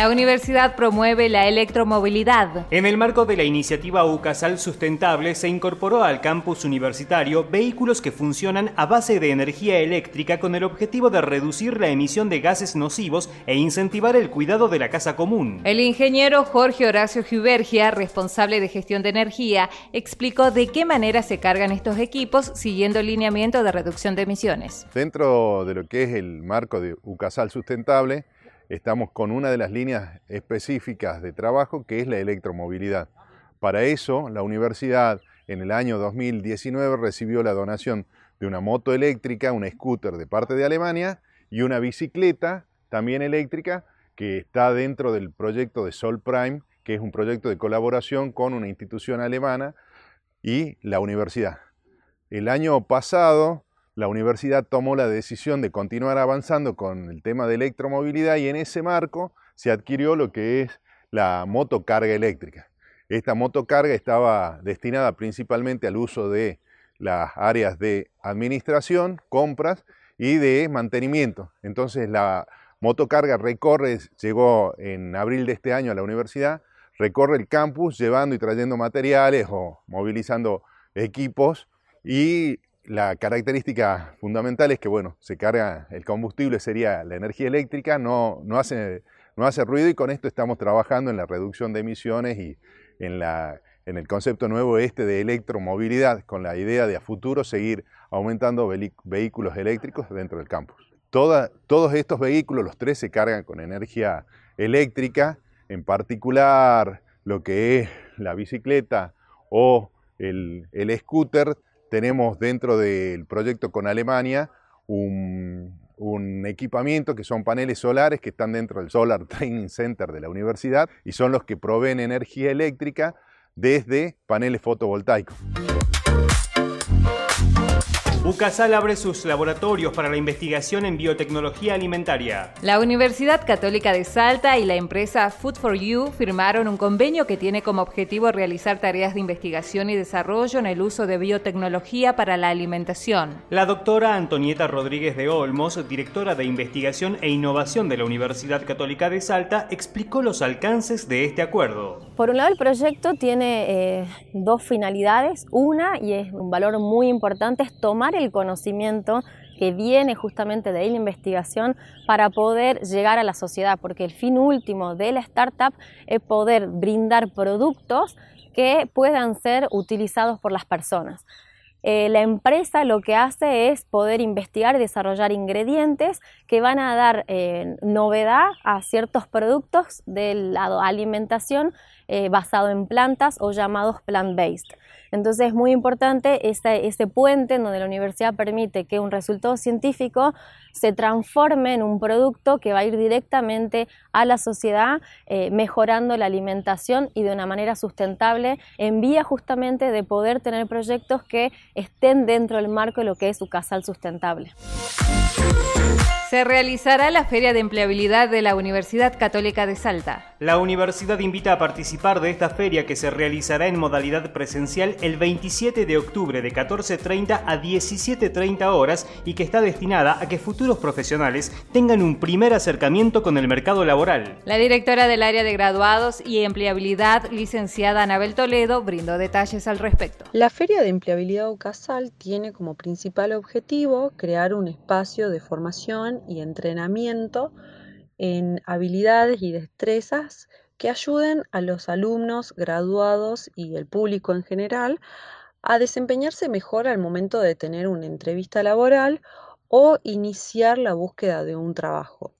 La universidad promueve la electromovilidad. En el marco de la iniciativa UCASAL Sustentable se incorporó al campus universitario vehículos que funcionan a base de energía eléctrica con el objetivo de reducir la emisión de gases nocivos e incentivar el cuidado de la casa común. El ingeniero Jorge Horacio Giubergia, responsable de gestión de energía, explicó de qué manera se cargan estos equipos siguiendo el lineamiento de reducción de emisiones. Dentro de lo que es el marco de UCASAL Sustentable, estamos con una de las líneas específicas de trabajo que es la electromovilidad. Para eso, la universidad en el año 2019 recibió la donación de una moto eléctrica, un scooter de parte de Alemania y una bicicleta también eléctrica que está dentro del proyecto de Sol Prime, que es un proyecto de colaboración con una institución alemana y la universidad. El año pasado la universidad tomó la decisión de continuar avanzando con el tema de electromovilidad y en ese marco se adquirió lo que es la motocarga eléctrica. Esta motocarga estaba destinada principalmente al uso de las áreas de administración, compras y de mantenimiento. Entonces la motocarga recorre, llegó en abril de este año a la universidad, recorre el campus llevando y trayendo materiales o movilizando equipos y la característica fundamental es que, bueno, se carga el combustible, sería la energía eléctrica, no, no, hace, no hace ruido y con esto estamos trabajando en la reducción de emisiones y en, la, en el concepto nuevo este de electromovilidad, con la idea de a futuro seguir aumentando vehículos eléctricos dentro del campus. todos estos vehículos, los tres, se cargan con energía eléctrica, en particular lo que es la bicicleta o el, el scooter, tenemos dentro del proyecto con Alemania un, equipamiento que son paneles solares que están dentro del Solar Training Center de la universidad y son los que proveen energía eléctrica desde paneles fotovoltaicos. UCASAL abre sus laboratorios para la investigación en biotecnología alimentaria. La Universidad Católica de Salta y la empresa Food for You firmaron un convenio que tiene como objetivo realizar tareas de investigación y desarrollo en el uso de biotecnología para la alimentación. La doctora Antonieta Rodríguez de Olmos, directora de investigación e innovación de la Universidad Católica de Salta, explicó los alcances de este acuerdo. Por un lado, el proyecto tiene eh, dos finalidades. Una, y es un valor muy importante, es tomar el conocimiento que viene justamente de la investigación para poder llegar a la sociedad, porque el fin último de la startup es poder brindar productos que puedan ser utilizados por las personas. Eh, la empresa lo que hace es poder investigar y desarrollar ingredientes que van a dar eh, novedad a ciertos productos del lado alimentación eh, basado en plantas o llamados plant-based. Entonces es muy importante ese, puente en donde la universidad permite que un resultado científico se transforme en un producto que va a ir directamente a la sociedad, eh, mejorando la alimentación y de una manera sustentable, en vía justamente de poder tener proyectos que estén dentro del marco de lo que es su casal sustentable. Se realizará la Feria de Empleabilidad de la Universidad Católica de Salta. La universidad invita a participar de esta feria que se realizará en modalidad presencial el 27 de octubre de 14.30 a 17.30 horas y que está destinada a que futuros profesionales tengan un primer acercamiento con el mercado laboral. La directora del área de graduados y empleabilidad, licenciada Anabel Toledo, brindó detalles al respecto. La Feria de Empleabilidad UCASAL tiene como principal objetivo crear un espacio de formación y entrenamiento en habilidades y destrezas que ayuden a los alumnos, graduados y el público en general a desempeñarse mejor al momento de tener una entrevista laboral o iniciar la búsqueda de un trabajo.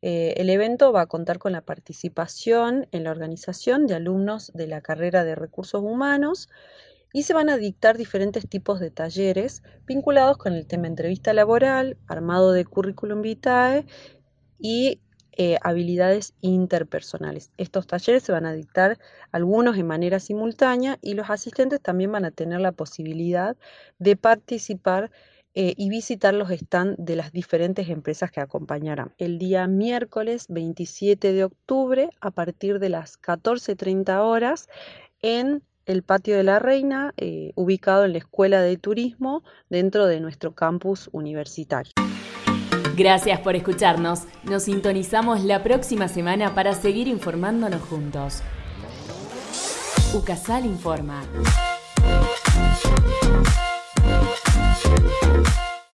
Eh, el evento va a contar con la participación en la organización de alumnos de la carrera de recursos humanos y se van a dictar diferentes tipos de talleres vinculados con el tema entrevista laboral, armado de currículum vitae y eh, habilidades interpersonales. Estos talleres se van a dictar algunos en manera simultánea y los asistentes también van a tener la posibilidad de participar eh, y visitar los stands de las diferentes empresas que acompañarán. El día miércoles 27 de octubre, a partir de las 14.30 horas, en el Patio de la Reina, eh, ubicado en la Escuela de Turismo dentro de nuestro campus universitario. Gracias por escucharnos. Nos sintonizamos la próxima semana para seguir informándonos juntos. UCASAL informa.